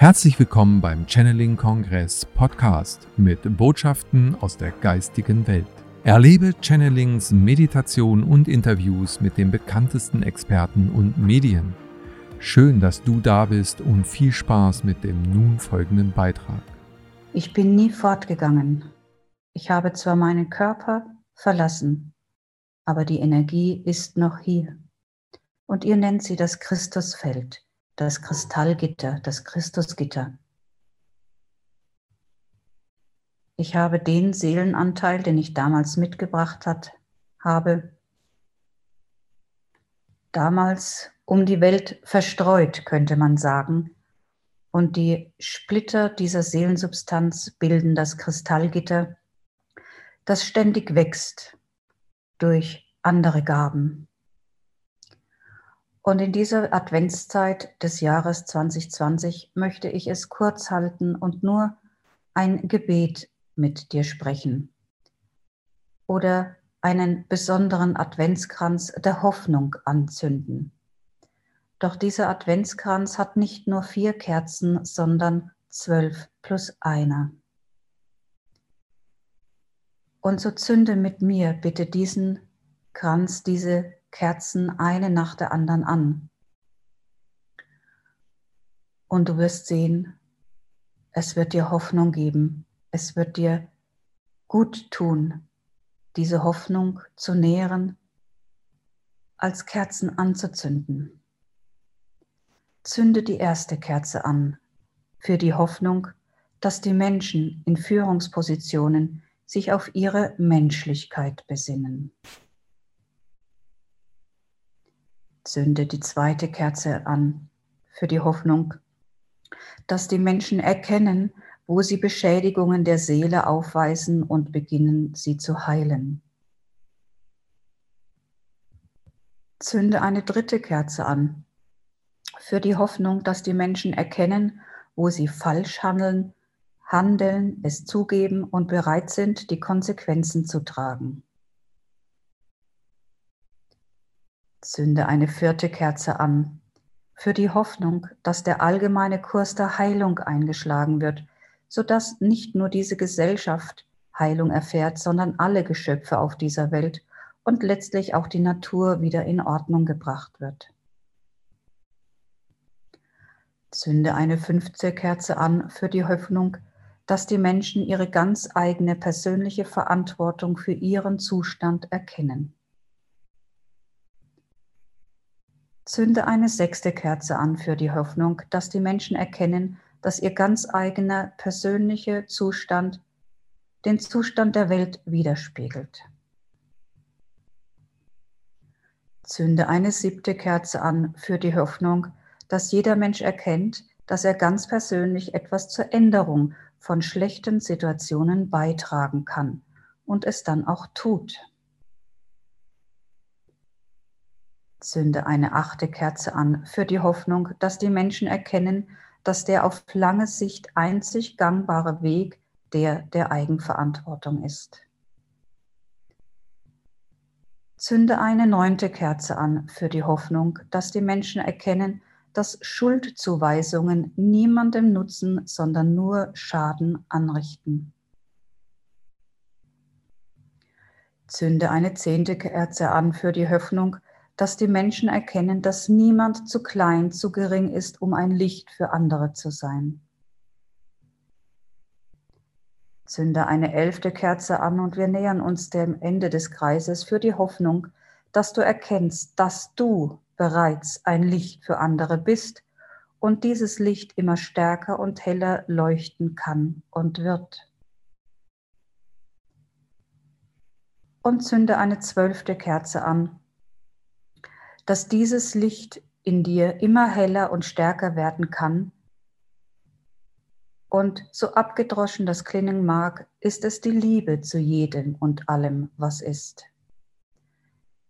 Herzlich willkommen beim Channeling Kongress Podcast mit Botschaften aus der geistigen Welt. Erlebe Channelings, Meditation und Interviews mit den bekanntesten Experten und Medien. Schön, dass du da bist und viel Spaß mit dem nun folgenden Beitrag. Ich bin nie fortgegangen. Ich habe zwar meinen Körper verlassen, aber die Energie ist noch hier. Und ihr nennt sie das Christusfeld das Kristallgitter, das Christusgitter. Ich habe den Seelenanteil, den ich damals mitgebracht hat, habe, damals um die Welt verstreut, könnte man sagen. Und die Splitter dieser Seelensubstanz bilden das Kristallgitter, das ständig wächst durch andere Gaben. Und in dieser Adventszeit des Jahres 2020 möchte ich es kurz halten und nur ein Gebet mit dir sprechen oder einen besonderen Adventskranz der Hoffnung anzünden. Doch dieser Adventskranz hat nicht nur vier Kerzen, sondern zwölf plus einer. Und so zünde mit mir bitte diesen Kranz, diese Kerzen eine nach der anderen an. Und du wirst sehen, es wird dir Hoffnung geben, es wird dir gut tun, diese Hoffnung zu nähren, als Kerzen anzuzünden. Zünde die erste Kerze an für die Hoffnung, dass die Menschen in Führungspositionen sich auf ihre Menschlichkeit besinnen. Zünde die zweite Kerze an für die Hoffnung, dass die Menschen erkennen, wo sie Beschädigungen der Seele aufweisen und beginnen, sie zu heilen. Zünde eine dritte Kerze an für die Hoffnung, dass die Menschen erkennen, wo sie falsch handeln, handeln, es zugeben und bereit sind, die Konsequenzen zu tragen. Zünde eine vierte Kerze an, für die Hoffnung, dass der allgemeine Kurs der Heilung eingeschlagen wird, sodass nicht nur diese Gesellschaft Heilung erfährt, sondern alle Geschöpfe auf dieser Welt und letztlich auch die Natur wieder in Ordnung gebracht wird. Zünde eine fünfte Kerze an für die Hoffnung, dass die Menschen ihre ganz eigene persönliche Verantwortung für ihren Zustand erkennen. Zünde eine sechste Kerze an für die Hoffnung, dass die Menschen erkennen, dass ihr ganz eigener persönlicher Zustand den Zustand der Welt widerspiegelt. Zünde eine siebte Kerze an für die Hoffnung, dass jeder Mensch erkennt, dass er ganz persönlich etwas zur Änderung von schlechten Situationen beitragen kann und es dann auch tut. Zünde eine achte Kerze an für die Hoffnung, dass die Menschen erkennen, dass der auf lange Sicht einzig gangbare Weg der der Eigenverantwortung ist. Zünde eine neunte Kerze an für die Hoffnung, dass die Menschen erkennen, dass Schuldzuweisungen niemandem nutzen, sondern nur Schaden anrichten. Zünde eine zehnte Kerze an für die Hoffnung, dass die Menschen erkennen, dass niemand zu klein, zu gering ist, um ein Licht für andere zu sein. Zünde eine elfte Kerze an und wir nähern uns dem Ende des Kreises für die Hoffnung, dass du erkennst, dass du bereits ein Licht für andere bist und dieses Licht immer stärker und heller leuchten kann und wird. Und zünde eine zwölfte Kerze an dass dieses Licht in dir immer heller und stärker werden kann. Und so abgedroschen das klingen mag, ist es die Liebe zu jedem und allem, was ist.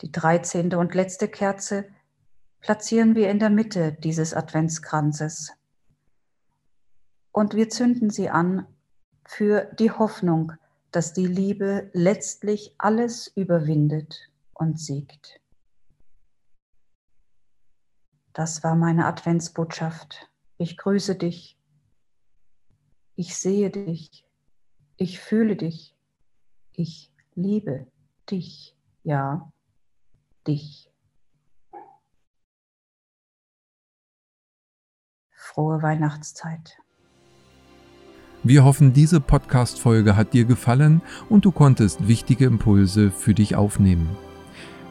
Die dreizehnte und letzte Kerze platzieren wir in der Mitte dieses Adventskranzes. Und wir zünden sie an für die Hoffnung, dass die Liebe letztlich alles überwindet und siegt. Das war meine Adventsbotschaft. Ich grüße dich Ich sehe dich. Ich fühle dich. Ich liebe dich. Ja, dich. Frohe Weihnachtszeit. Wir hoffen, diese Podcast-Folge hat dir gefallen und du konntest wichtige Impulse für dich aufnehmen.